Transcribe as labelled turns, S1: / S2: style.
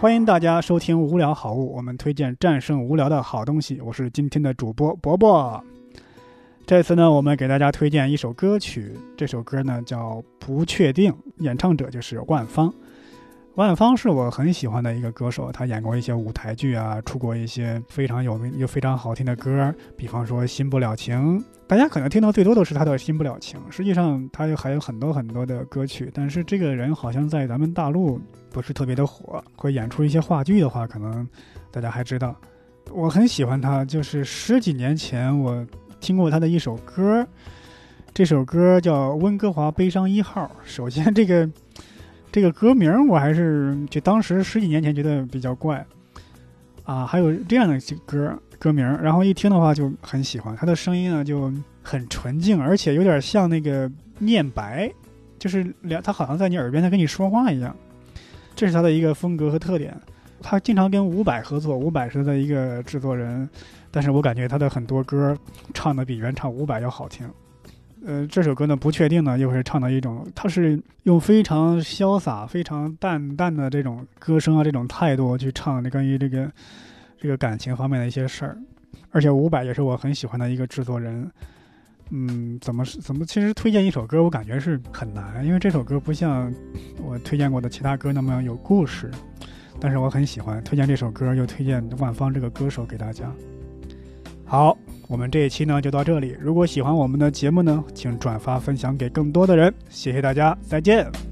S1: 欢迎大家收听《无聊好物》，我们推荐战胜无聊的好东西。我是今天的主播伯伯。这次呢，我们给大家推荐一首歌曲，这首歌呢叫《不确定》，演唱者就是万芳。万芳是我很喜欢的一个歌手，他演过一些舞台剧啊，出过一些非常有名又非常好听的歌，比方说《新不了情》，大家可能听到最多的是他的《新不了情》，实际上他还有很多很多的歌曲，但是这个人好像在咱们大陆不是特别的火，会演出一些话剧的话，可能大家还知道。我很喜欢他，就是十几年前我听过他的一首歌，这首歌叫《温哥华悲伤一号》。首先这个。这个歌名我还是就当时十几年前觉得比较怪，啊，还有这样的歌歌名，然后一听的话就很喜欢，他的声音呢就很纯净，而且有点像那个念白，就是两他好像在你耳边在跟你说话一样，这是他的一个风格和特点。他经常跟伍佰合作，伍佰是他的一个制作人，但是我感觉他的很多歌唱的比原唱伍佰要好听。呃，这首歌呢不确定呢，又是唱的一种，他是用非常潇洒、非常淡淡的这种歌声啊，这种态度去唱关于这个这个感情方面的一些事儿。而且伍佰也是我很喜欢的一个制作人。嗯，怎么怎么？其实推荐一首歌，我感觉是很难，因为这首歌不像我推荐过的其他歌那么有故事。但是我很喜欢推荐这首歌，又推荐万芳这个歌手给大家。好。我们这一期呢就到这里。如果喜欢我们的节目呢，请转发分享给更多的人。谢谢大家，再见。